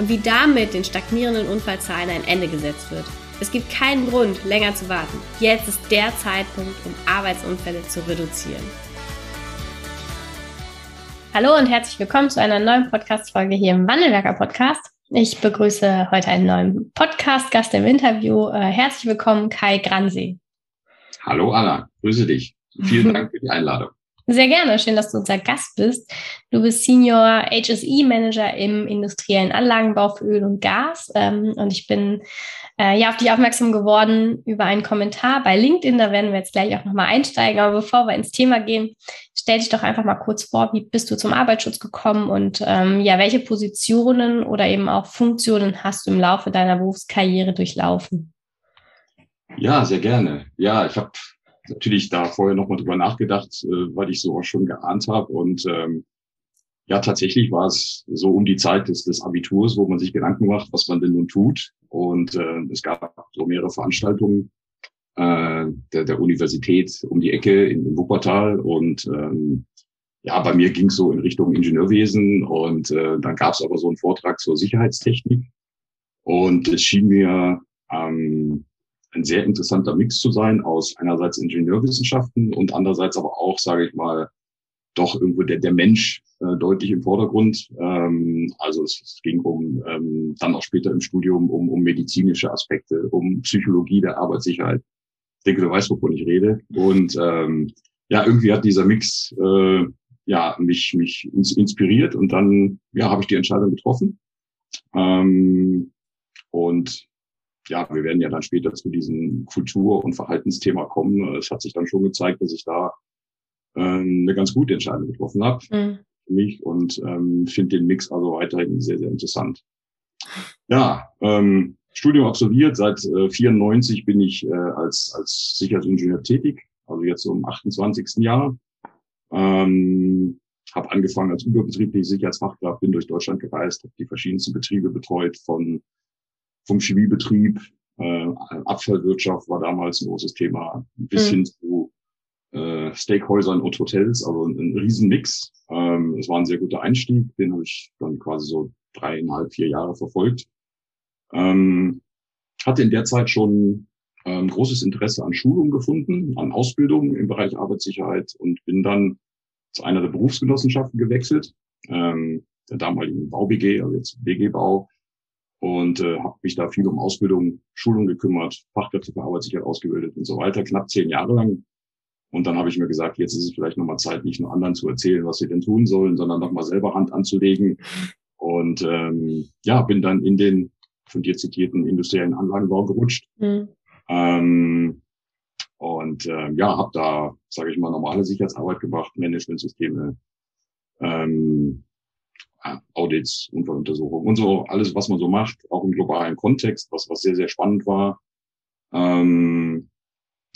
und wie damit den stagnierenden Unfallzahlen ein Ende gesetzt wird. Es gibt keinen Grund, länger zu warten. Jetzt ist der Zeitpunkt, um Arbeitsunfälle zu reduzieren. Hallo und herzlich willkommen zu einer neuen Podcast-Folge hier im Wandelwerker Podcast. Ich begrüße heute einen neuen Podcast-Gast im Interview. Äh, herzlich willkommen, Kai Gransee. Hallo Anna, grüße dich. Vielen Dank für die Einladung. Sehr gerne. Schön, dass du unser Gast bist. Du bist Senior HSE Manager im industriellen Anlagenbau für Öl und Gas. Ähm, und ich bin äh, ja auf dich aufmerksam geworden über einen Kommentar bei LinkedIn. Da werden wir jetzt gleich auch nochmal einsteigen. Aber bevor wir ins Thema gehen, stell dich doch einfach mal kurz vor, wie bist du zum Arbeitsschutz gekommen und ähm, ja, welche Positionen oder eben auch Funktionen hast du im Laufe deiner Berufskarriere durchlaufen? Ja, sehr gerne. Ja, ich habe natürlich da vorher nochmal drüber nachgedacht, äh, weil ich so auch schon geahnt habe. Und ähm, ja, tatsächlich war es so um die Zeit des, des Abiturs, wo man sich Gedanken macht, was man denn nun tut. Und äh, es gab so mehrere Veranstaltungen äh, der, der Universität um die Ecke in, in Wuppertal. Und ähm, ja, bei mir ging es so in Richtung Ingenieurwesen. Und äh, dann gab es aber so einen Vortrag zur Sicherheitstechnik. Und es schien mir ähm, ein sehr interessanter Mix zu sein aus einerseits Ingenieurwissenschaften und andererseits aber auch, sage ich mal, doch irgendwo der, der Mensch äh, deutlich im Vordergrund. Ähm, also es, es ging um ähm, dann auch später im Studium um, um medizinische Aspekte, um Psychologie der Arbeitssicherheit. Ich denke, du weißt, wovon ich rede. Und ähm, ja, irgendwie hat dieser Mix äh, ja mich mich inspiriert und dann ja habe ich die Entscheidung getroffen. Ähm, und ja, wir werden ja dann später zu diesem Kultur- und Verhaltensthema kommen. Es hat sich dann schon gezeigt, dass ich da äh, eine ganz gute Entscheidung getroffen habe mhm. für mich und ähm, finde den Mix also weiterhin sehr, sehr interessant. Ja, ähm, Studium absolviert. Seit äh, 94 bin ich äh, als, als Sicherheitsingenieur tätig, also jetzt so im 28. Jahr. Ähm, habe angefangen als überbetriebliche Sicherheitsfachkraft, bin durch Deutschland gereist, habe die verschiedensten Betriebe betreut, von vom Chemiebetrieb, äh, Abfallwirtschaft war damals ein großes Thema, bis mhm. hin zu äh, Steakhäusern und Hotels, also ein, ein Riesenmix. Ähm, es war ein sehr guter Einstieg, den habe ich dann quasi so dreieinhalb, vier Jahre verfolgt. Ähm, hatte in der Zeit schon ähm, großes Interesse an Schulung gefunden, an Ausbildung im Bereich Arbeitssicherheit und bin dann zu einer der Berufsgenossenschaften gewechselt, ähm, der damaligen Bau-BG, also jetzt BG-Bau, und äh, habe mich da viel um Ausbildung, Schulung gekümmert, Fachkräfte für Arbeitssicherheit ausgebildet und so weiter, knapp zehn Jahre lang. Und dann habe ich mir gesagt, jetzt ist es vielleicht nochmal Zeit, nicht nur anderen zu erzählen, was sie denn tun sollen, sondern nochmal selber Hand anzulegen. Und ähm, ja, bin dann in den von dir zitierten industriellen Anlagenbau gerutscht. Mhm. Ähm, und äh, ja, habe da, sage ich mal, normale Sicherheitsarbeit gemacht, Managementsysteme, ähm, Audits, Unfalluntersuchungen und so, alles, was man so macht, auch im globalen Kontext, was, was sehr, sehr spannend war. Ähm,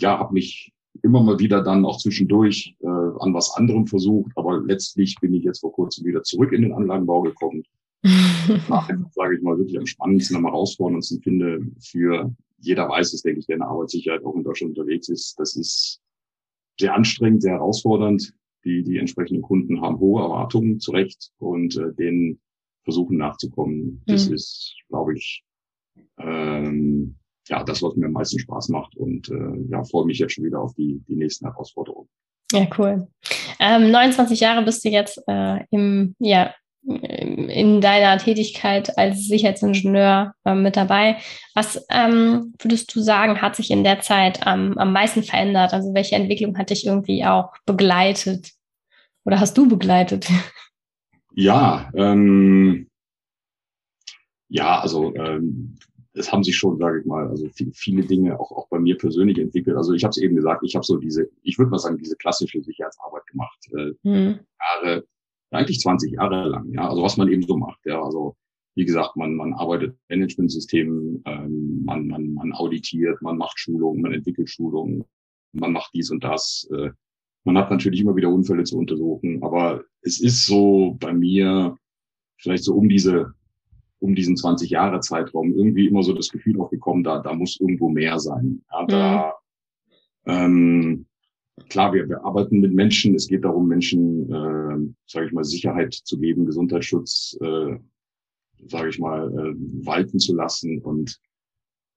ja, habe mich immer mal wieder dann auch zwischendurch äh, an was anderem versucht, aber letztlich bin ich jetzt vor kurzem wieder zurück in den Anlagenbau gekommen. sage ich mal, wirklich am spannendsten, am herausforderndsten finde für jeder weiß es, denke ich, der in der Arbeitssicherheit auch in Deutschland unterwegs ist. Das ist sehr anstrengend, sehr herausfordernd die, die entsprechenden Kunden haben hohe Erwartungen zu Recht und äh, denen versuchen nachzukommen. Das mhm. ist, glaube ich, ähm, ja, das, was mir am meisten Spaß macht und äh, ja, freue mich jetzt schon wieder auf die, die nächsten Herausforderungen. Ja, cool. Ähm, 29 Jahre bist du jetzt äh, im, ja, in deiner Tätigkeit als Sicherheitsingenieur äh, mit dabei. Was ähm, würdest du sagen, hat sich in der Zeit ähm, am meisten verändert? Also welche Entwicklung hat dich irgendwie auch begleitet? Oder hast du begleitet? Ja, ähm, ja, also ähm, es haben sich schon, sage ich mal, also viele Dinge auch, auch bei mir persönlich entwickelt. Also ich habe es eben gesagt, ich habe so diese, ich würde mal sagen, diese klassische Sicherheitsarbeit gemacht. Äh, mhm. Jahre eigentlich 20 Jahre lang, ja, also was man eben so macht, ja, also wie gesagt, man, man arbeitet Managementsystemen, ähm, man, man, man auditiert, man macht Schulungen, man entwickelt Schulungen, man macht dies und das. Äh, man hat natürlich immer wieder Unfälle zu untersuchen, aber es ist so bei mir vielleicht so um diese um diesen 20 Jahre Zeitraum irgendwie immer so das Gefühl aufgekommen, da da muss irgendwo mehr sein. Ja, da mhm. ähm, klar, wir, wir arbeiten mit Menschen. Es geht darum, Menschen, äh, sage ich mal, Sicherheit zu geben, Gesundheitsschutz, äh, sage ich mal, äh, walten zu lassen. Und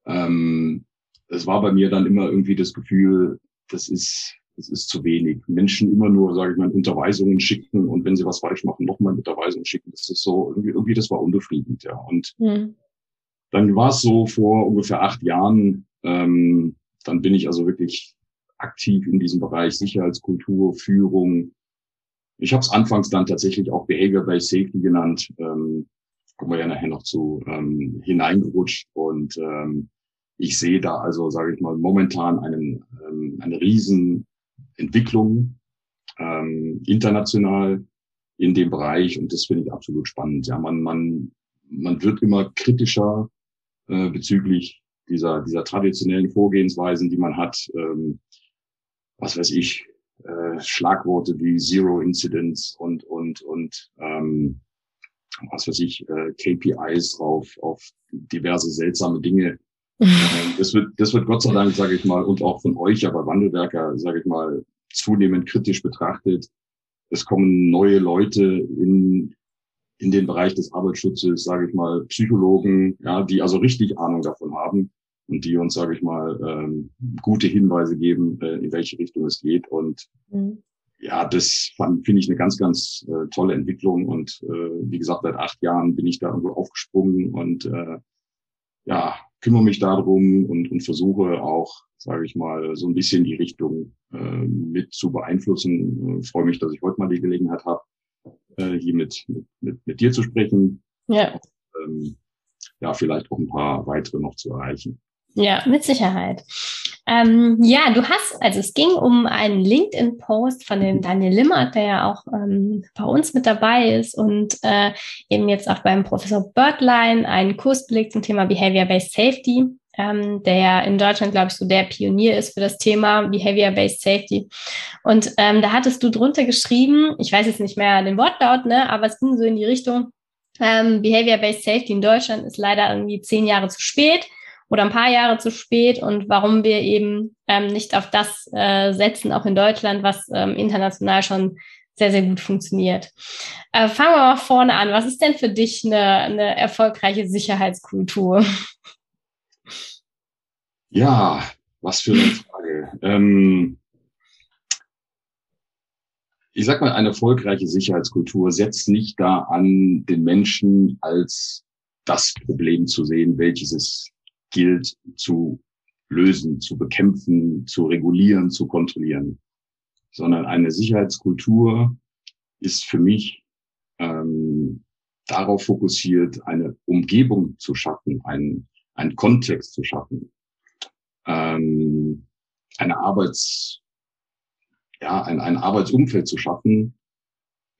ähm, es war bei mir dann immer irgendwie das Gefühl, das ist das ist zu wenig. Menschen immer nur, sage ich mal, Unterweisungen schicken und wenn sie was falsch machen, nochmal Unterweisungen schicken. Das ist so irgendwie, irgendwie das war unbefriedigend, ja. Und mhm. dann war es so vor ungefähr acht Jahren. Ähm, dann bin ich also wirklich aktiv in diesem Bereich Sicherheitskultur, Führung. Ich habe es anfangs dann tatsächlich auch Behavior-Based Safety genannt. Ähm, kommen wir ja nachher noch zu ähm, hineingerutscht und ähm, ich sehe da also, sage ich mal, momentan einen, ähm, eine Riesenentwicklung ähm, international in dem Bereich und das finde ich absolut spannend. Ja, man, man, man wird immer kritischer äh, bezüglich dieser, dieser traditionellen Vorgehensweisen, die man hat. Ähm, was weiß ich, äh, Schlagworte wie Zero Incidents und, und, und ähm, was weiß ich, äh, KPIs auf, auf diverse seltsame Dinge. Das wird, das wird Gott sei Dank, sage ich mal, und auch von euch, aber Wandelwerker, sage ich mal, zunehmend kritisch betrachtet. Es kommen neue Leute in, in den Bereich des Arbeitsschutzes, sage ich mal, Psychologen, ja, die also richtig Ahnung davon haben und die uns, sage ich mal, ähm, gute Hinweise geben, äh, in welche Richtung es geht. Und mhm. ja, das finde ich eine ganz, ganz äh, tolle Entwicklung. Und äh, wie gesagt, seit acht Jahren bin ich da irgendwo aufgesprungen und äh, ja, kümmere mich darum und, und versuche auch, sage ich mal, so ein bisschen die Richtung äh, mit zu beeinflussen. Äh, freue mich, dass ich heute mal die Gelegenheit habe, äh, hier mit, mit, mit dir zu sprechen. Ja. Ähm, ja, vielleicht auch ein paar weitere noch zu erreichen. Ja, mit Sicherheit. Ähm, ja, du hast, also es ging um einen LinkedIn-Post von dem Daniel Limmert, der ja auch ähm, bei uns mit dabei ist und äh, eben jetzt auch beim Professor Birdline einen Kurs belegt zum Thema Behavior-Based Safety, ähm, der ja in Deutschland, glaube ich, so der Pionier ist für das Thema Behavior-Based Safety. Und ähm, da hattest du drunter geschrieben, ich weiß jetzt nicht mehr den Wortlaut, ne, aber es ging so in die Richtung, ähm, Behavior-Based Safety in Deutschland ist leider irgendwie zehn Jahre zu spät oder ein paar Jahre zu spät und warum wir eben ähm, nicht auf das äh, setzen, auch in Deutschland, was ähm, international schon sehr, sehr gut funktioniert. Äh, fangen wir mal vorne an. Was ist denn für dich eine, eine erfolgreiche Sicherheitskultur? Ja, was für eine Frage. ähm, ich sag mal, eine erfolgreiche Sicherheitskultur setzt nicht da an, den Menschen als das Problem zu sehen, welches es gilt zu lösen, zu bekämpfen, zu regulieren, zu kontrollieren, sondern eine Sicherheitskultur ist für mich ähm, darauf fokussiert, eine Umgebung zu schaffen, einen, einen Kontext zu schaffen, ähm, eine Arbeits, ja, ein, ein Arbeitsumfeld zu schaffen,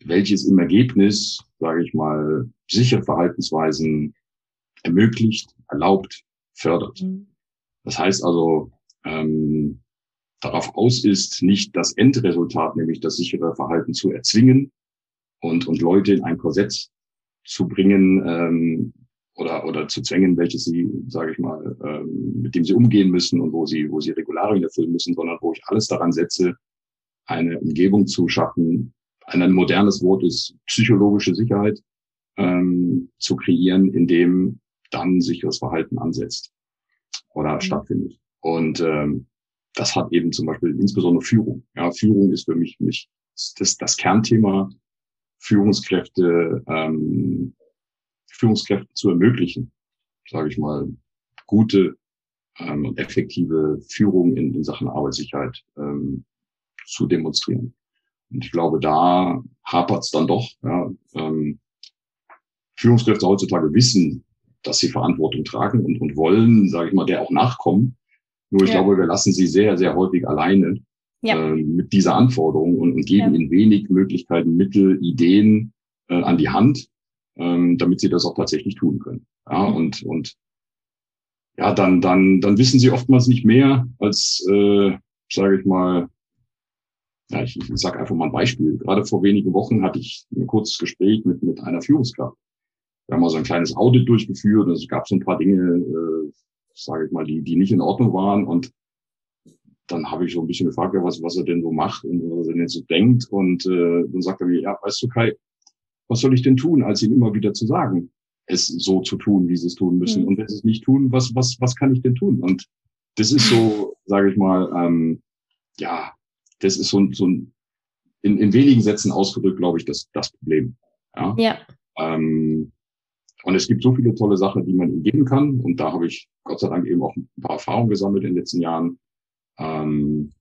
welches im Ergebnis, sage ich mal, sichere Verhaltensweisen ermöglicht, erlaubt, fördert. Mhm. Das heißt also, ähm, darauf aus ist, nicht das Endresultat, nämlich das sichere Verhalten zu erzwingen und, und Leute in ein Korsett zu bringen ähm, oder, oder zu zwängen, welches sie, sage ich mal, ähm, mit dem sie umgehen müssen und wo sie, wo sie Regularien erfüllen müssen, sondern wo ich alles daran setze, eine Umgebung zu schaffen. Ein modernes Wort ist psychologische Sicherheit ähm, zu kreieren, in dem dann sicheres Verhalten ansetzt oder mhm. stattfindet. Und ähm, das hat eben zum Beispiel insbesondere Führung. Ja, Führung ist für mich nicht das, das Kernthema, Führungskräfte, ähm, Führungskräfte zu ermöglichen, sage ich mal, gute ähm, und effektive Führung in, in Sachen Arbeitssicherheit ähm, zu demonstrieren. Und ich glaube, da hapert es dann doch. Ja, ähm, Führungskräfte heutzutage wissen, dass sie Verantwortung tragen und, und wollen, sage ich mal, der auch nachkommen. Nur ich ja. glaube, wir lassen sie sehr, sehr häufig alleine ja. äh, mit dieser Anforderung und, und geben ja. ihnen wenig Möglichkeiten, Mittel, Ideen äh, an die Hand, ähm, damit sie das auch tatsächlich tun können. Ja, mhm. und, und ja, dann, dann, dann wissen sie oftmals nicht mehr als, äh, sage ich mal, ja, ich, ich sage einfach mal ein Beispiel. Gerade vor wenigen Wochen hatte ich ein kurzes Gespräch mit, mit einer Führungskraft. Wir haben mal so ein kleines Audit durchgeführt. Also es gab so ein paar Dinge, äh, sage ich mal, die, die nicht in Ordnung waren. Und dann habe ich so ein bisschen gefragt, ja, was, was er denn so macht und was er denn jetzt so denkt. Und äh, dann sagt er mir, ja, weißt du, Kai, was soll ich denn tun, als ihm immer wieder zu sagen, es so zu tun, wie sie es tun müssen. Mhm. Und wenn sie es nicht tun, was, was, was kann ich denn tun? Und das ist so, sage ich mal, ähm, ja, das ist so, so ein, in, in wenigen Sätzen ausgedrückt, glaube ich, das, das Problem. Ja. ja. Ähm, und es gibt so viele tolle Sachen, die man ihm geben kann. Und da habe ich Gott sei Dank eben auch ein paar Erfahrungen gesammelt in den letzten Jahren. Ähm,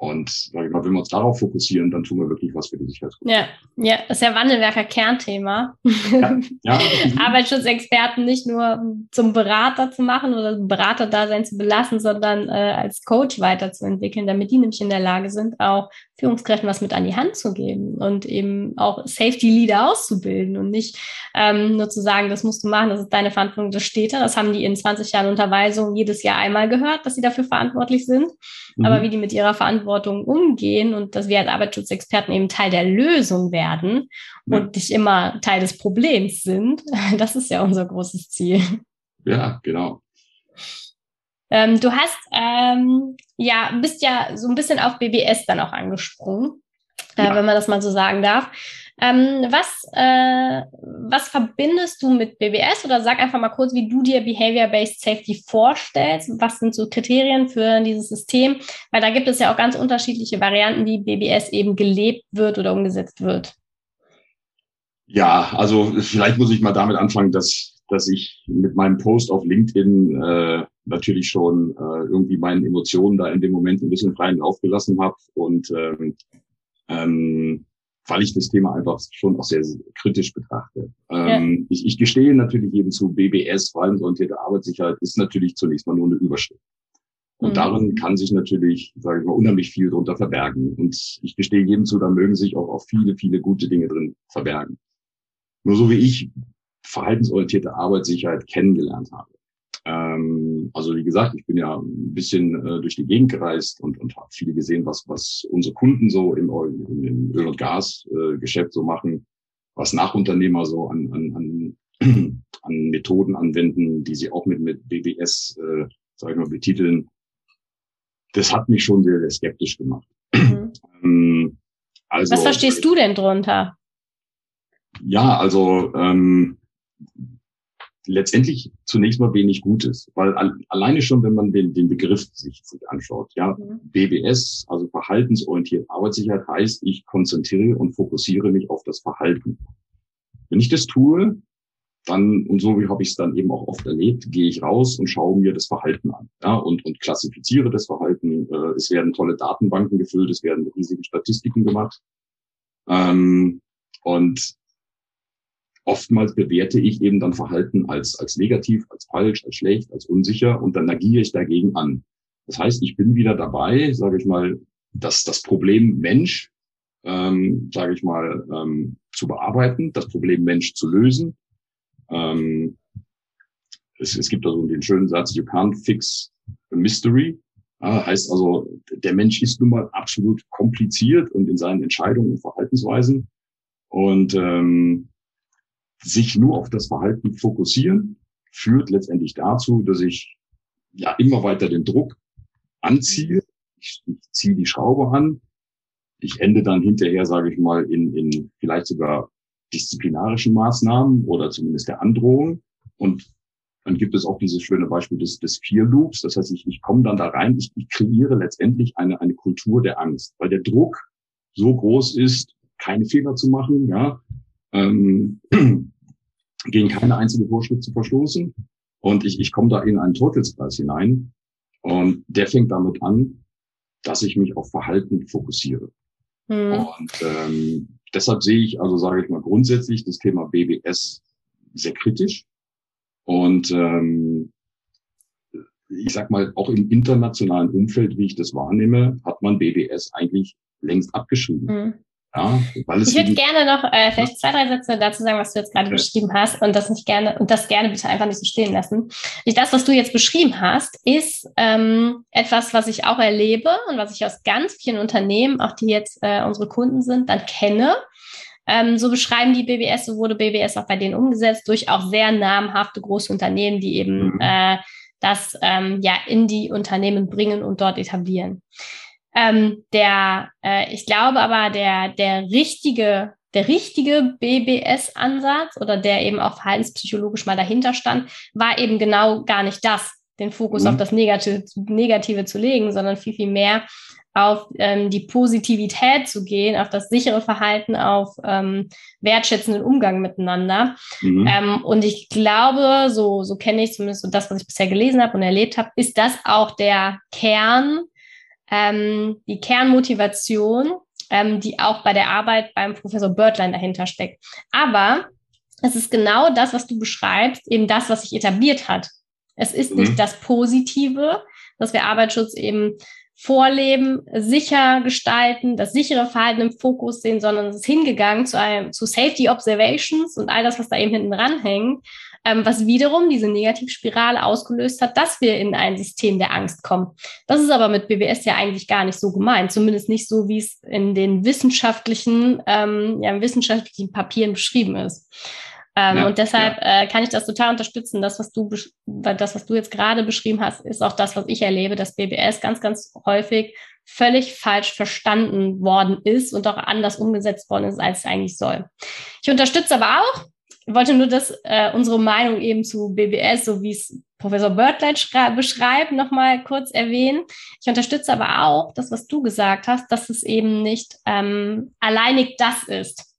und sag ich mal, wenn wir uns darauf fokussieren, dann tun wir wirklich was für die Sicherheitsgruppe. Ja, ja, das ist ja Wandelwerker Kernthema. Ja, ja. Arbeitsschutzexperten nicht nur zum Berater zu machen oder Beraterdasein zu belassen, sondern äh, als Coach weiterzuentwickeln, damit die nämlich in der Lage sind, auch Führungskräften was mit an die Hand zu geben und eben auch Safety Leader auszubilden und nicht ähm, nur zu sagen, das musst du machen, das ist deine Verantwortung, das steht da. Das haben die in 20 Jahren Unterweisung jedes Jahr einmal gehört, dass sie dafür verantwortlich sind. Mhm. Aber wie die mit ihrer Verantwortung umgehen und dass wir als Arbeitsschutzexperten eben Teil der Lösung werden ja. und nicht immer Teil des Problems sind, das ist ja unser großes Ziel. Ja, genau. Ähm, du hast ähm, ja bist ja so ein bisschen auf BBS dann auch angesprungen, äh, ja. wenn man das mal so sagen darf. Ähm, was, äh, was verbindest du mit BBS oder sag einfach mal kurz, wie du dir Behavior-Based Safety vorstellst? Was sind so Kriterien für dieses System? Weil da gibt es ja auch ganz unterschiedliche Varianten, wie BBS eben gelebt wird oder umgesetzt wird. Ja, also vielleicht muss ich mal damit anfangen, dass dass ich mit meinem Post auf LinkedIn äh, natürlich schon äh, irgendwie meinen Emotionen da in dem Moment ein bisschen freien Lauf gelassen habe und ähm, ähm, weil ich das Thema einfach schon auch sehr, sehr kritisch betrachte. Ähm, ja. ich, ich gestehe natürlich jedem zu, BBS, verhaltensorientierte Arbeitssicherheit, ist natürlich zunächst mal nur eine Überschrift. Und mhm. darin kann sich natürlich, sage ich mal, unheimlich viel drunter verbergen. Und ich gestehe jedem zu, da mögen sich auch, auch viele, viele gute Dinge drin verbergen. Nur so wie ich verhaltensorientierte Arbeitssicherheit kennengelernt habe. Ähm, also wie gesagt, ich bin ja ein bisschen äh, durch die Gegend gereist und, und habe viel gesehen, was, was unsere Kunden so im, im Öl- und Gasgeschäft äh, so machen, was Nachunternehmer so an, an, an, an Methoden anwenden, die sie auch mit, mit BBS, äh, sag ich mal, betiteln. Das hat mich schon sehr, sehr skeptisch gemacht. Mhm. Ähm, also, was verstehst du denn drunter? Ja, also ähm, letztendlich zunächst mal wenig Gutes, weil alleine schon, wenn man den, den Begriff sich, sich anschaut, ja, mhm. BBS, also verhaltensorientiert Arbeitssicherheit heißt, ich konzentriere und fokussiere mich auf das Verhalten. Wenn ich das tue, dann, und so wie habe ich es dann eben auch oft erlebt, gehe ich raus und schaue mir das Verhalten an ja, und, und klassifiziere das Verhalten. Äh, es werden tolle Datenbanken gefüllt, es werden riesige Statistiken gemacht. Ähm, und oftmals bewerte ich eben dann Verhalten als, als negativ, als falsch, als schlecht, als unsicher und dann agiere ich dagegen an. Das heißt, ich bin wieder dabei, sage ich mal, dass das Problem Mensch, ähm, sage ich mal, ähm, zu bearbeiten, das Problem Mensch zu lösen. Ähm, es, es gibt also den schönen Satz, you can't fix a mystery. Ja, heißt also, der Mensch ist nun mal absolut kompliziert und in seinen Entscheidungen und Verhaltensweisen. Und ähm, sich nur auf das Verhalten fokussieren, führt letztendlich dazu, dass ich ja immer weiter den Druck anziehe. Ich, ich ziehe die Schraube an. Ich ende dann hinterher, sage ich mal, in, in vielleicht sogar disziplinarischen Maßnahmen oder zumindest der Androhung. Und dann gibt es auch dieses schöne Beispiel des, des Fear Loops. Das heißt, ich, ich komme dann da rein, ich, ich kreiere letztendlich eine, eine Kultur der Angst, weil der Druck so groß ist, keine Fehler zu machen, ja, ähm, gegen keine einzige Vorschrift zu verstoßen. Und ich, ich komme da in einen Teufelskreis hinein. Und der fängt damit an, dass ich mich auf Verhalten fokussiere. Mhm. Und ähm, deshalb sehe ich, also sage ich mal grundsätzlich, das Thema BBS sehr kritisch. Und ähm, ich sag mal, auch im internationalen Umfeld, wie ich das wahrnehme, hat man BBS eigentlich längst abgeschrieben. Mhm. Ja, ich würde gerne noch äh, vielleicht zwei, drei Sätze dazu sagen, was du jetzt gerade ja. beschrieben hast und das nicht gerne und das gerne bitte einfach nicht so stehen lassen. Das, was du jetzt beschrieben hast, ist ähm, etwas, was ich auch erlebe und was ich aus ganz vielen Unternehmen, auch die jetzt äh, unsere Kunden sind, dann kenne. Ähm, so beschreiben die BBS, so wurde BBS auch bei denen umgesetzt durch auch sehr namhafte große Unternehmen, die eben mhm. äh, das ähm, ja in die Unternehmen bringen und dort etablieren. Ähm, der, äh, ich glaube aber, der, der richtige, der richtige BBS-Ansatz oder der eben auch verhaltenspsychologisch mal dahinter stand, war eben genau gar nicht das, den Fokus mhm. auf das Negative, Negative zu legen, sondern viel, viel mehr auf ähm, die Positivität zu gehen, auf das sichere Verhalten, auf ähm, wertschätzenden Umgang miteinander. Mhm. Ähm, und ich glaube, so, so kenne ich zumindest so das, was ich bisher gelesen habe und erlebt habe, ist das auch der Kern ähm, die Kernmotivation, ähm, die auch bei der Arbeit beim Professor Birdline dahinter steckt. Aber es ist genau das, was du beschreibst, eben das, was sich etabliert hat. Es ist mhm. nicht das Positive, dass wir Arbeitsschutz eben vorleben, sicher gestalten, das sichere Verhalten im Fokus sehen, sondern es ist hingegangen zu einem, zu Safety Observations und all das, was da eben hinten dran hängt, ähm, was wiederum diese Negativspirale ausgelöst hat, dass wir in ein System der Angst kommen. Das ist aber mit BBS ja eigentlich gar nicht so gemeint, zumindest nicht so, wie es in den wissenschaftlichen, ähm, ja, wissenschaftlichen Papieren beschrieben ist. Ähm, ja, und deshalb ja. äh, kann ich das total unterstützen. Das, was du, das, was du jetzt gerade beschrieben hast, ist auch das, was ich erlebe, dass BBS ganz, ganz häufig völlig falsch verstanden worden ist und auch anders umgesetzt worden ist, als es eigentlich soll. Ich unterstütze aber auch, wollte nur das, äh, unsere Meinung eben zu BBS, so wie es Professor Birdlein beschreibt, nochmal kurz erwähnen. Ich unterstütze aber auch das, was du gesagt hast, dass es eben nicht ähm, alleinig das ist,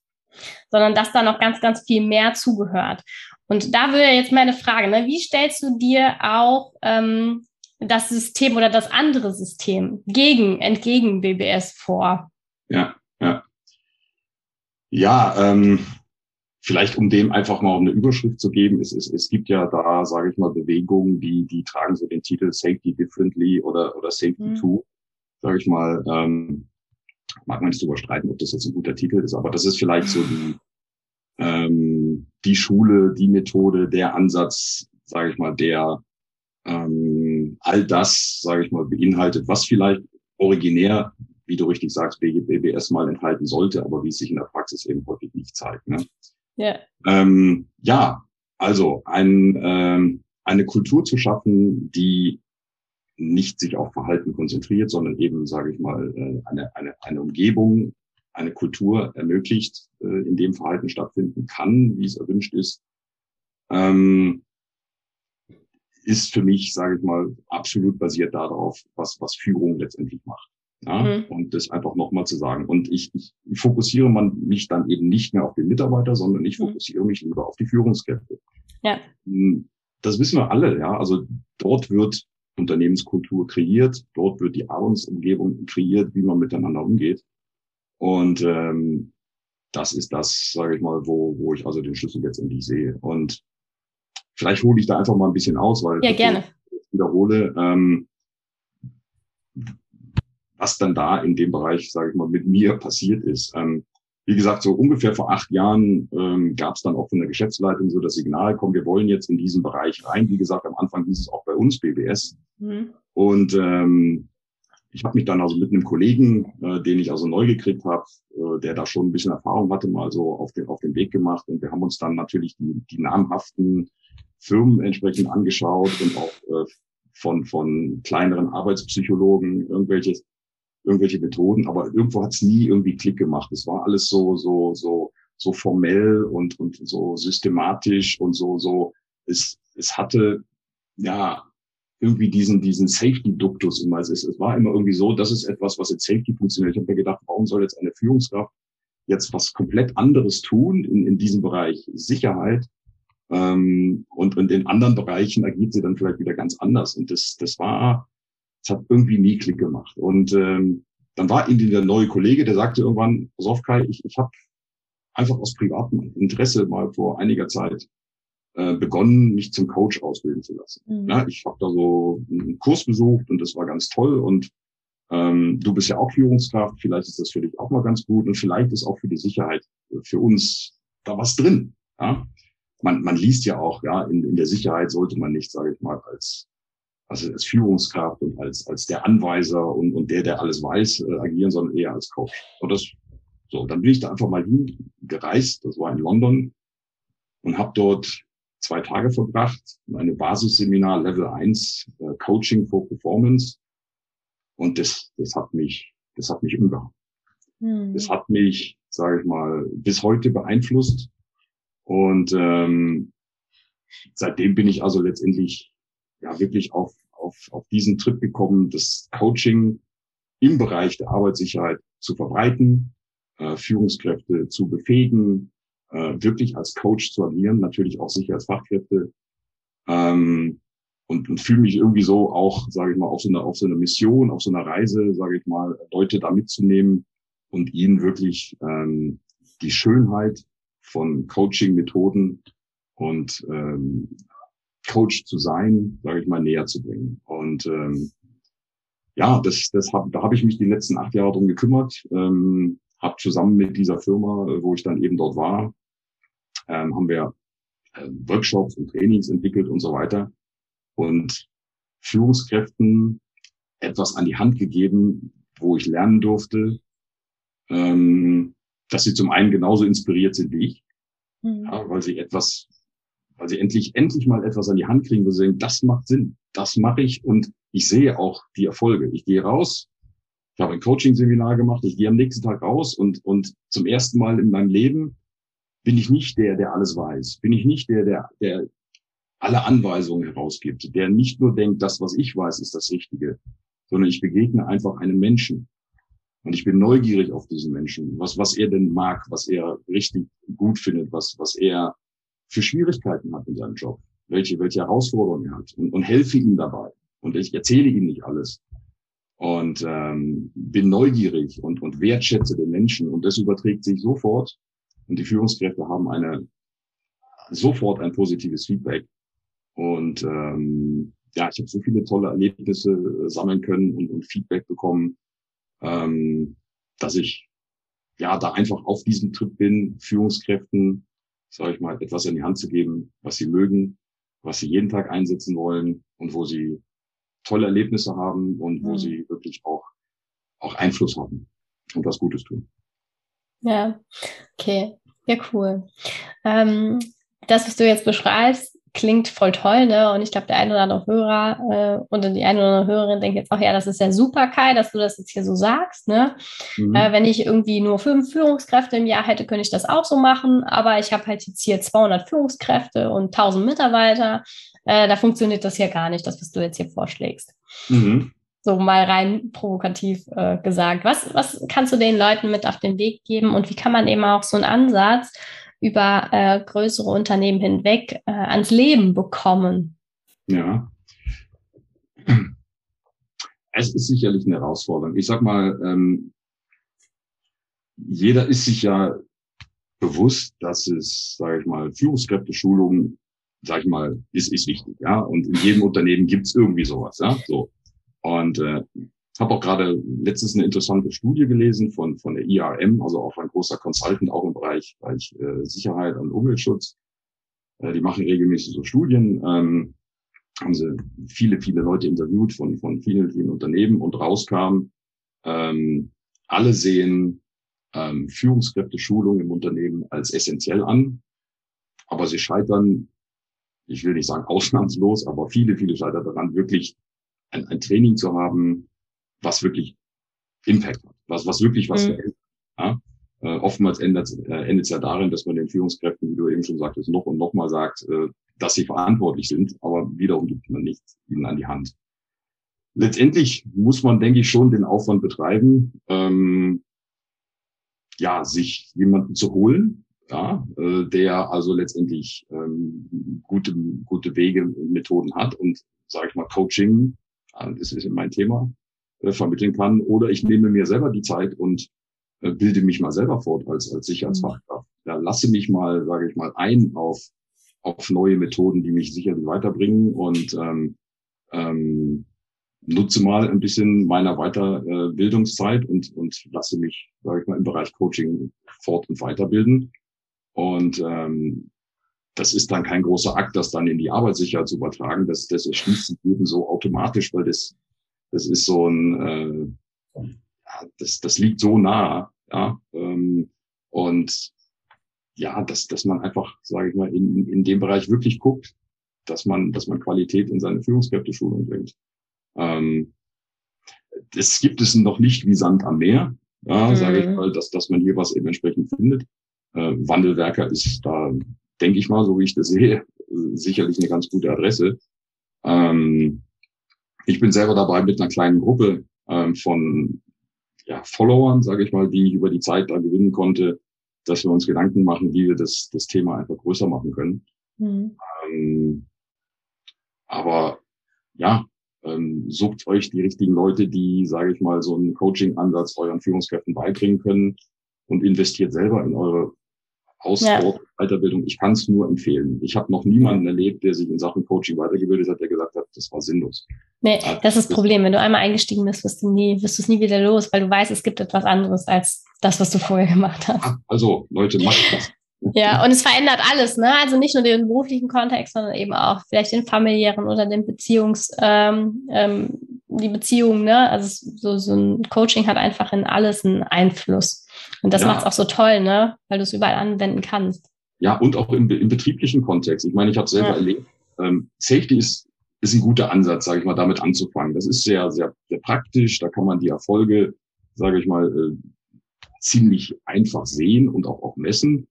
sondern dass da noch ganz, ganz viel mehr zugehört. Und da würde jetzt meine Frage, ne, wie stellst du dir auch ähm, das System oder das andere System gegen, entgegen BBS vor? Ja, ja. Ja, ähm, vielleicht um dem einfach mal eine Überschrift zu geben, es, es, es gibt ja da, sage ich mal, Bewegungen, die, die tragen so den Titel Safety Differently oder, oder Safety mhm. 2, sage ich mal. Ähm, mag man nicht drüber streiten, ob das jetzt ein guter Titel ist, aber das ist vielleicht so die, ähm, die Schule, die Methode, der Ansatz, sage ich mal, der ähm, all das, sage ich mal, beinhaltet, was vielleicht originär, wie du richtig sagst, BBS mal enthalten sollte, aber wie es sich in der Praxis eben häufig nicht zeigt. Ne? Ja. Ähm, ja, also ein, ähm, eine Kultur zu schaffen, die nicht sich auf Verhalten konzentriert, sondern eben, sage ich mal, äh, eine, eine, eine Umgebung, eine Kultur ermöglicht, äh, in dem Verhalten stattfinden kann, wie es erwünscht ist, ähm, ist für mich, sage ich mal, absolut basiert darauf, was, was Führung letztendlich macht. Ja, mhm. Und das einfach nochmal zu sagen. Und ich, ich, ich fokussiere man mich dann eben nicht mehr auf den Mitarbeiter, sondern ich mhm. fokussiere mich lieber auf die Führungskräfte. Ja. Hm, das wissen wir alle, ja. Also dort wird Unternehmenskultur kreiert, dort wird die Arbeitsumgebung kreiert, wie man miteinander umgeht. Und ähm, das ist das, sage ich mal, wo, wo ich also den Schlüssel letztendlich sehe. Und vielleicht hole ich da einfach mal ein bisschen aus, weil ja, gerne. ich wiederhole. Ähm, was dann da in dem Bereich, sage ich mal, mit mir passiert ist. Ähm, wie gesagt, so ungefähr vor acht Jahren ähm, gab es dann auch von der Geschäftsleitung so das Signal, komm, wir wollen jetzt in diesen Bereich rein. Wie gesagt, am Anfang hieß es auch bei uns BBS. Mhm. Und ähm, ich habe mich dann also mit einem Kollegen, äh, den ich also neu gekriegt habe, äh, der da schon ein bisschen Erfahrung hatte, mal so auf den, auf den Weg gemacht. Und wir haben uns dann natürlich die, die namhaften Firmen entsprechend angeschaut und auch äh, von, von kleineren Arbeitspsychologen irgendwelches irgendwelche Methoden, aber irgendwo hat es nie irgendwie Klick gemacht. Es war alles so, so, so, so formell und, und so systematisch und so, so, es, es hatte, ja, irgendwie diesen, diesen Safety-Duktus immer. Es, es war immer irgendwie so, das ist etwas, was jetzt Safety funktioniert. Ich habe mir gedacht, warum soll jetzt eine Führungskraft jetzt was komplett anderes tun in, in diesem Bereich Sicherheit? Ähm, und, in anderen Bereichen agiert sie dann vielleicht wieder ganz anders. Und das, das war es hat irgendwie nie Klick gemacht. Und ähm, dann war irgendwie der neue Kollege, der sagte irgendwann, pass auf Kai, ich, ich habe einfach aus privatem Interesse mal vor einiger Zeit äh, begonnen, mich zum Coach ausbilden zu lassen. Mhm. Ja, ich habe da so einen Kurs besucht und das war ganz toll und ähm, du bist ja auch Führungskraft, vielleicht ist das für dich auch mal ganz gut und vielleicht ist auch für die Sicherheit für uns da was drin. Ja? Man, man liest ja auch, ja, in, in der Sicherheit sollte man nicht, sage ich mal, als also als Führungskraft und als als der Anweiser und, und der, der alles weiß, äh, agieren, sondern eher als Coach. Und das so, dann bin ich da einfach mal hingereist. Das war in London und habe dort zwei Tage verbracht, eine Basisseminar Level 1 äh, Coaching for Performance. Und das, das hat mich, das hat mich umgehauen. Mhm. Das hat mich, sage ich mal, bis heute beeinflusst. Und ähm, seitdem bin ich also letztendlich ja wirklich auf, auf, auf diesen Trip gekommen, das Coaching im Bereich der Arbeitssicherheit zu verbreiten, äh, Führungskräfte zu befähigen, äh, wirklich als Coach zu agieren, natürlich auch sicher als Fachkräfte. Ähm, und, und fühle mich irgendwie so auch, sage ich mal, auf so einer auf so einer Mission, auf so einer Reise, sage ich mal, Leute da mitzunehmen und ihnen wirklich ähm, die Schönheit von Coaching-Methoden und ähm, Coach zu sein, sage ich mal, näher zu bringen. Und ähm, ja, das, das hab, da habe ich mich die letzten acht Jahre drum gekümmert, ähm, habe zusammen mit dieser Firma, wo ich dann eben dort war, ähm, haben wir äh, Workshops und Trainings entwickelt und so weiter und Führungskräften etwas an die Hand gegeben, wo ich lernen durfte, ähm, dass sie zum einen genauso inspiriert sind wie ich, mhm. ja, weil sie etwas, weil sie endlich, endlich mal etwas an die Hand kriegen, wo sie sagen, das macht Sinn, das mache ich und ich sehe auch die Erfolge. Ich gehe raus, ich habe ein Coaching-Seminar gemacht, ich gehe am nächsten Tag raus und, und zum ersten Mal in meinem Leben bin ich nicht der, der alles weiß, bin ich nicht der, der, der alle Anweisungen herausgibt, der nicht nur denkt, das, was ich weiß, ist das Richtige, sondern ich begegne einfach einem Menschen. Und ich bin neugierig auf diesen Menschen, was, was er denn mag, was er richtig gut findet, was, was er für Schwierigkeiten hat in seinem Job, welche, welche Herausforderungen er hat und, und helfe ihm dabei. Und ich erzähle ihm nicht alles. Und ähm, bin neugierig und, und wertschätze den Menschen. Und das überträgt sich sofort. Und die Führungskräfte haben eine sofort ein positives Feedback. Und ähm, ja, ich habe so viele tolle Erlebnisse äh, sammeln können und, und Feedback bekommen ähm, dass ich ja da einfach auf diesem Trip bin, Führungskräften, sage ich mal, etwas in die Hand zu geben, was sie mögen, was sie jeden Tag einsetzen wollen und wo sie tolle Erlebnisse haben und wo mhm. sie wirklich auch, auch Einfluss haben und was Gutes tun. Ja, okay. Ja, cool. Ähm, das, was du jetzt beschreibst, klingt voll toll, ne? Und ich glaube, der eine oder andere Hörer äh, und die eine oder andere Hörerin denkt jetzt auch, ja, das ist ja super, Kai, dass du das jetzt hier so sagst, ne? Mhm. Äh, wenn ich irgendwie nur fünf Führungskräfte im Jahr hätte, könnte ich das auch so machen, aber ich habe halt jetzt hier 200 Führungskräfte und 1000 Mitarbeiter. Äh, da funktioniert das ja gar nicht, das, was du jetzt hier vorschlägst. Mhm. So mal rein provokativ äh, gesagt. Was, was kannst du den Leuten mit auf den Weg geben und wie kann man eben auch so einen Ansatz über äh, größere Unternehmen hinweg äh, ans Leben bekommen? Ja. Es ist sicherlich eine Herausforderung. Ich sag mal, ähm, jeder ist sich ja bewusst, dass es, sage ich mal, Führungskräfteschulung, sage ich mal, ist, ist wichtig, ja. Und in jedem Unternehmen gibt's irgendwie sowas, ja. So. Und äh, habe auch gerade letztens eine interessante Studie gelesen von, von der IRM, also auch ein großer Consultant, auch im Bereich, Bereich äh, Sicherheit und Umweltschutz. Äh, die machen regelmäßig so Studien, ähm, haben sie viele, viele Leute interviewt von, von vielen, vielen Unternehmen und rauskam, ähm, alle sehen ähm, Führungskräfte-Schulung im Unternehmen als essentiell an, aber sie scheitern, ich will nicht sagen ausnahmslos, aber viele, viele scheitern daran, wirklich ein, ein Training zu haben, was wirklich Impact hat, was, was wirklich was mhm. verändert. Ja? Äh, oftmals endet äh, endet es ja darin, dass man den Führungskräften, wie du eben schon sagtest, noch und noch mal sagt, äh, dass sie verantwortlich sind, aber wiederum gibt man nicht ihnen an die Hand. Letztendlich muss man, denke ich, schon den Aufwand betreiben, ähm, ja, sich jemanden zu holen, ja, äh, der also letztendlich ähm, gute, gute Wege, Methoden hat und, sage ich mal, Coaching, äh, das ist mein Thema, äh, vermitteln kann. Oder ich nehme mir selber die Zeit und äh, bilde mich mal selber fort als, als Sicherheitsfachkraft. Ja, lasse mich mal, sage ich mal, ein auf, auf neue Methoden, die mich sicherlich weiterbringen und ähm, ähm, nutze mal ein bisschen meiner Weiterbildungszeit und, und lasse mich, sage ich mal, im Bereich Coaching fort- und weiterbilden. Und ähm, das ist dann kein großer Akt, das dann in die Arbeitssicherheit zu übertragen. Das, das erschließt sich eben so automatisch, weil das, das ist so ein, äh, das, das liegt so nah, ja. Ähm, und ja, dass, dass man einfach, sage ich mal, in, in dem Bereich wirklich guckt, dass man, dass man Qualität in seine Führungskräfteschulung bringt. Ähm, das gibt es noch nicht wie Sand am Meer, ja, mhm. sage ich mal, dass, dass man hier was eben entsprechend findet. Äh, Wandelwerker ist da, denke ich mal, so wie ich das sehe, sicherlich eine ganz gute Adresse. Ähm, ich bin selber dabei mit einer kleinen Gruppe ähm, von ja, Followern, sage ich mal, die ich über die Zeit da gewinnen konnte, dass wir uns Gedanken machen, wie wir das, das Thema einfach größer machen können. Mhm. Ähm, aber ja, ähm, sucht euch die richtigen Leute, die, sage ich mal, so einen Coaching-Ansatz euren Führungskräften beibringen können und investiert selber in eure Aus- ja. Weiterbildung. Ich kann es nur empfehlen. Ich habe noch niemanden erlebt, der sich in Sachen Coaching weitergebildet hat, der gesagt hat, das war sinnlos. Nee, das ist das Problem. Wenn du einmal eingestiegen bist, wirst du nie, wirst du es nie wieder los, weil du weißt, es gibt etwas anderes als das, was du vorher gemacht hast. Also, Leute, macht das. Ja, und es verändert alles, ne? Also nicht nur den beruflichen Kontext, sondern eben auch vielleicht den familiären oder den Beziehungs, ähm, ähm, die Beziehung, ne? Also so, so ein Coaching hat einfach in alles einen Einfluss. Und das ja. macht es auch so toll, ne? Weil du es überall anwenden kannst. Ja, und auch im, im betrieblichen Kontext. Ich meine, ich habe selber ja. erlebt, ähm, Safety ist, ist ein guter Ansatz, sage ich mal, damit anzufangen. Das ist sehr, sehr, sehr praktisch. Da kann man die Erfolge, sage ich mal, äh, ziemlich einfach sehen und auch, auch messen.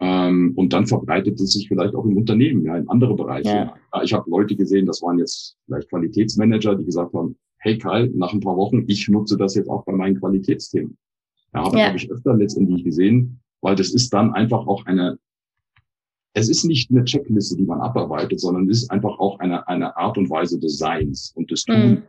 Ähm, und dann verbreitet es sich vielleicht auch im Unternehmen, ja, in andere Bereiche. Ja. Ich habe Leute gesehen, das waren jetzt vielleicht Qualitätsmanager, die gesagt haben, hey Karl, nach ein paar Wochen, ich nutze das jetzt auch bei meinen Qualitätsthemen. Ja, habe ja. ich öfter letztendlich gesehen, weil das ist dann einfach auch eine, es ist nicht eine Checkliste, die man abarbeitet, sondern es ist einfach auch eine, eine Art und Weise des Seins und des Tun. Mhm.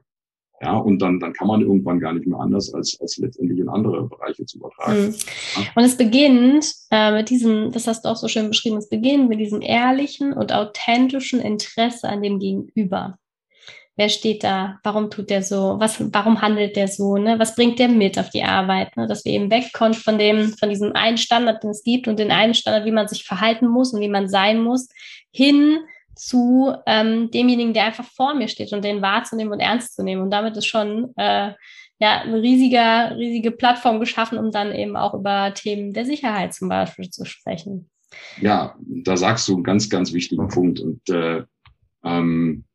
Ja, und dann, dann kann man irgendwann gar nicht mehr anders, als, als letztendlich in andere Bereiche zu übertragen. Mhm. Ja. Und es beginnt äh, mit diesem, das hast du auch so schön beschrieben, es beginnt mit diesem ehrlichen und authentischen Interesse an dem Gegenüber. Wer steht da? Warum tut der so? Was, warum handelt der so? Ne? Was bringt der mit auf die Arbeit? Ne? Dass wir eben wegkommen von dem, von diesem einen Standard, den es gibt und den einen Standard, wie man sich verhalten muss und wie man sein muss, hin zu ähm, demjenigen, der einfach vor mir steht und den wahrzunehmen und ernst zu nehmen. Und damit ist schon äh, ja eine riesige, riesige Plattform geschaffen, um dann eben auch über Themen der Sicherheit zum Beispiel zu sprechen. Ja, da sagst du einen ganz, ganz wichtigen Punkt. Und äh, ähm,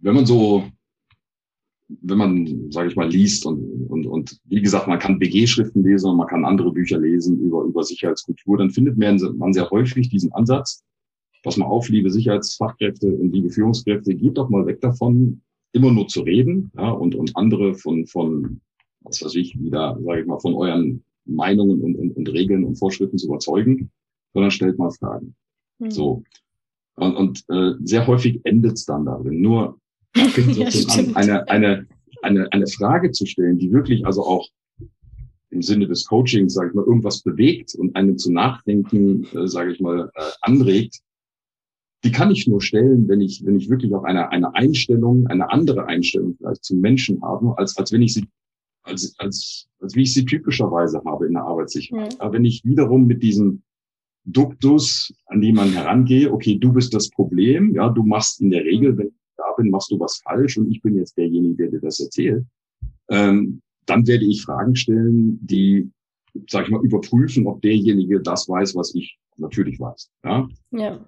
wenn man so, wenn man, sage ich mal, liest und, und, und wie gesagt, man kann BG-Schriften lesen und man kann andere Bücher lesen über, über Sicherheitskultur, dann findet man sehr häufig diesen Ansatz, pass mal auf, liebe Sicherheitsfachkräfte und liebe Führungskräfte, geht doch mal weg davon, immer nur zu reden ja, und, und andere von, von, was weiß ich, wieder, sage ich mal, von euren Meinungen und, und, und Regeln und Vorschriften zu überzeugen, sondern stellt mal Fragen. Mhm. So. Und, und äh, sehr häufig endet es dann darin. Nur da ja, an, eine, eine, eine, eine Frage zu stellen, die wirklich also auch im Sinne des Coachings, sage ich mal, irgendwas bewegt und einen zu nachdenken, äh, sage ich mal, äh, anregt, die kann ich nur stellen, wenn ich, wenn ich wirklich auch eine, eine Einstellung, eine andere Einstellung vielleicht zum Menschen habe, als, als wenn ich sie, als, als, als wie ich sie typischerweise habe in der Arbeitssicherheit. Mhm. Aber wenn ich wiederum mit diesem Duktus, an man herangehe, okay, du bist das Problem, ja, du machst in der Regel, wenn ich da bin, machst du was falsch und ich bin jetzt derjenige, der dir das erzählt, ähm, dann werde ich Fragen stellen, die, sag ich mal, überprüfen, ob derjenige das weiß, was ich natürlich weiß. Ja. ja.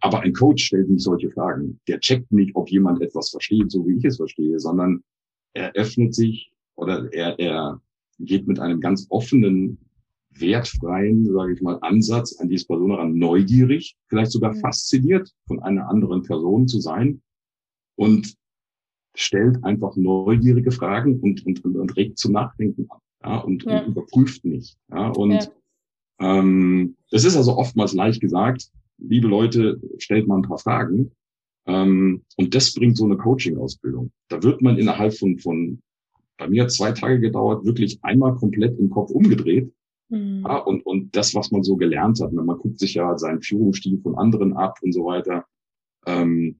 Aber ein Coach stellt nicht solche Fragen. Der checkt nicht, ob jemand etwas versteht, so wie ich es verstehe, sondern er öffnet sich oder er, er geht mit einem ganz offenen, wertfreien, sage ich mal, Ansatz an diese Person heran, neugierig, vielleicht sogar mhm. fasziniert von einer anderen Person zu sein und stellt einfach neugierige Fragen und, und, und, und regt zum Nachdenken an ja, und, ja. und überprüft nicht. Ja, und ja. Ähm, das ist also oftmals leicht gesagt, liebe Leute, stellt mal ein paar Fragen. Ähm, und das bringt so eine Coaching-Ausbildung. Da wird man innerhalb von, von, bei mir hat zwei Tage gedauert, wirklich einmal komplett im Kopf umgedreht. Mhm. Ja, und, und das, was man so gelernt hat, man guckt sich ja seinen Führungsstil von anderen ab und so weiter. Ähm,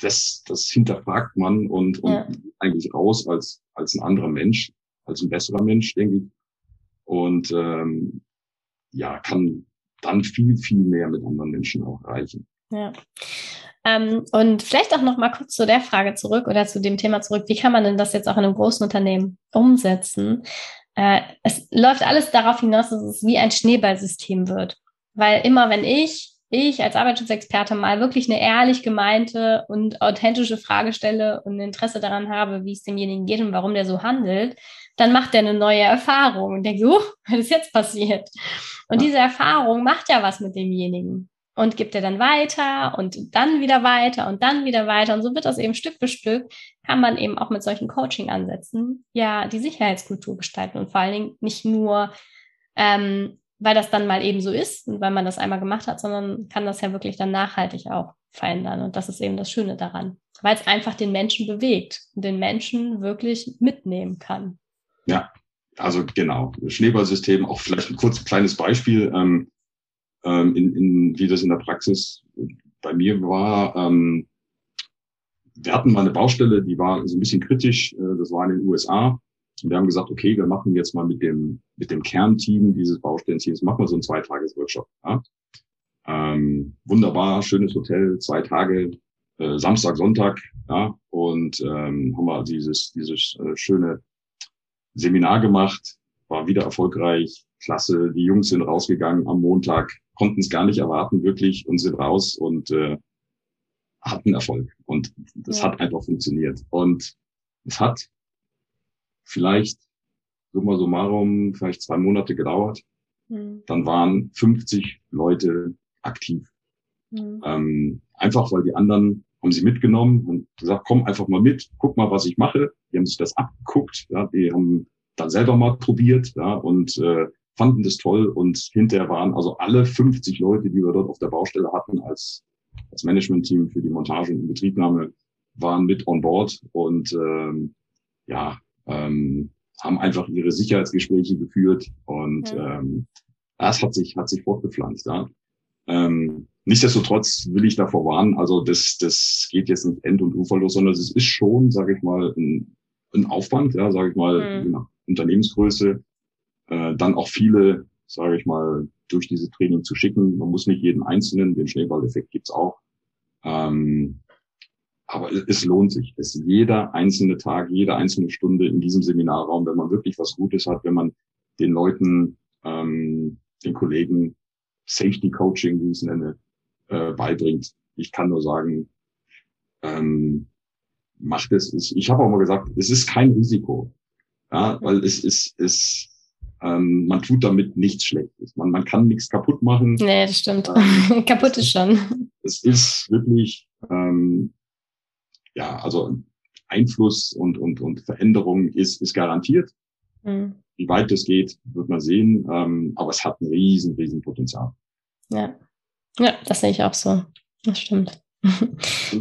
das, das hinterfragt man und, und Ja. eigentlich raus als, als ein anderer Mensch, als ein besserer Mensch, denke ich. Und ähm, ja, kann dann viel, viel mehr mit anderen Menschen auch erreichen. Ja. Ähm, und vielleicht auch noch mal kurz zu der Frage zurück oder zu dem Thema zurück. Wie kann man denn das jetzt auch in einem großen Unternehmen umsetzen? Äh, es läuft alles darauf hinaus, dass es wie ein Schneeballsystem wird. Weil immer wenn ich, ich als Arbeitsschutzexperte mal wirklich eine ehrlich gemeinte und authentische Frage stelle und Interesse daran habe, wie es demjenigen geht und warum der so handelt, dann macht er eine neue Erfahrung und denkt, oh, was ist jetzt passiert? Und diese Erfahrung macht ja was mit demjenigen und gibt er dann weiter und dann wieder weiter und dann wieder weiter. Und so wird das eben Stück für Stück, kann man eben auch mit solchen Coaching-Ansätzen ja die Sicherheitskultur gestalten und vor allen Dingen nicht nur, ähm, weil das dann mal eben so ist und weil man das einmal gemacht hat, sondern kann das ja wirklich dann nachhaltig auch verändern. Und das ist eben das Schöne daran, weil es einfach den Menschen bewegt und den Menschen wirklich mitnehmen kann. Also genau, Schneeballsystem, auch vielleicht ein kurz kleines Beispiel, ähm, ähm, in, in, wie das in der Praxis bei mir war. Ähm, wir hatten mal eine Baustelle, die war so ein bisschen kritisch, äh, das war in den USA. Und wir haben gesagt, okay, wir machen jetzt mal mit dem, mit dem Kernteam dieses Baustellenteams, machen wir so einen Zweitages-Workshop. Ja? Ähm, wunderbar, schönes Hotel, zwei Tage, äh, Samstag, Sonntag, ja, und ähm, haben wir dieses, dieses äh, schöne Seminar gemacht, war wieder erfolgreich, klasse. Die Jungs sind rausgegangen am Montag, konnten es gar nicht erwarten, wirklich, und sind raus und äh, hatten Erfolg. Und das Ja. hat einfach funktioniert. Und es hat vielleicht, summa summarum, vielleicht zwei Monate gedauert. Mhm. Dann waren 50 Leute aktiv. Mhm. Ähm, einfach weil die anderen haben sie mitgenommen und gesagt, komm einfach mal mit, guck mal, was ich mache. Die haben sich das abgeguckt, ja, die haben dann selber mal probiert, ja, und äh, fanden das toll und hinterher waren also alle 50 Leute, die wir dort auf der Baustelle hatten als, als Management-Team für die Montage und Inbetriebnahme, waren mit on board und ähm, ja, ähm, haben einfach ihre Sicherheitsgespräche geführt und Ja. ähm, das hat sich, hat sich fortgepflanzt, ja. Ähm, nichtsdestotrotz will ich davor warnen, also das, das geht jetzt nicht end- und uferlos, sondern es ist schon, sage ich mal, ein, ein Aufwand, ja, sage ich mal, Mhm. Unternehmensgröße, äh, dann auch viele, sage ich mal, durch diese Training zu schicken. Man muss nicht jeden Einzelnen, den Schneeballeffekt gibt's auch. Ähm, aber es, es lohnt sich. Es jeder einzelne Tag, jede einzelne Stunde in diesem Seminarraum, wenn man wirklich was Gutes hat, wenn man den Leuten, ähm, den Kollegen Safety Coaching, wie ich es nenne, äh, beibringt. Ich kann nur sagen, ähm, macht es. Ich, habe auch mal gesagt, es ist kein Risiko, ja, weil es ist, es, ähm, man tut damit nichts Schlechtes. Man, man kann nichts kaputt machen. Nee, das stimmt. Ähm, Kaputt ist schon. es ist wirklich, ähm, ja, also Einfluss und, und, und Veränderung ist, ist garantiert. Mhm. Wie weit das geht, wird man sehen. Ähm, aber es hat ein riesen, riesen Potenzial. Ja. Ja, das sehe ich auch so. Das stimmt.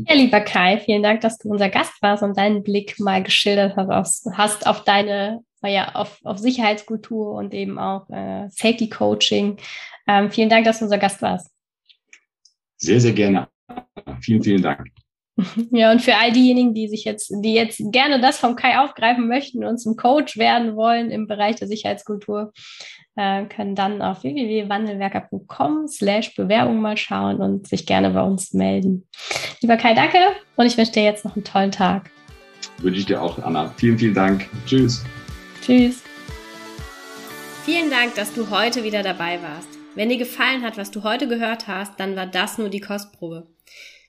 Ja, lieber Kai, vielen Dank, dass du unser Gast warst und deinen Blick mal geschildert hast auf, hast auf deine, naja, auf, auf Sicherheitskultur und eben auch äh, Safety Coaching. Ähm, vielen Dank, dass du unser Gast warst. Sehr, sehr gerne. Vielen, vielen Dank. Ja, und für all diejenigen, die sich jetzt, die jetzt gerne das vom Kai aufgreifen möchten und zum Coach werden wollen im Bereich der Sicherheitskultur, äh, können dann auf www.wandelwerker.com slash Bewerbung mal schauen und sich gerne bei uns melden. Lieber Kai, danke und ich wünsche dir jetzt noch einen tollen Tag. Wünsche ich dir auch, Anna. Vielen, vielen Dank. Tschüss. Tschüss. Vielen Dank, dass du heute wieder dabei warst. Wenn dir gefallen hat, was du heute gehört hast, dann war das nur die Kostprobe.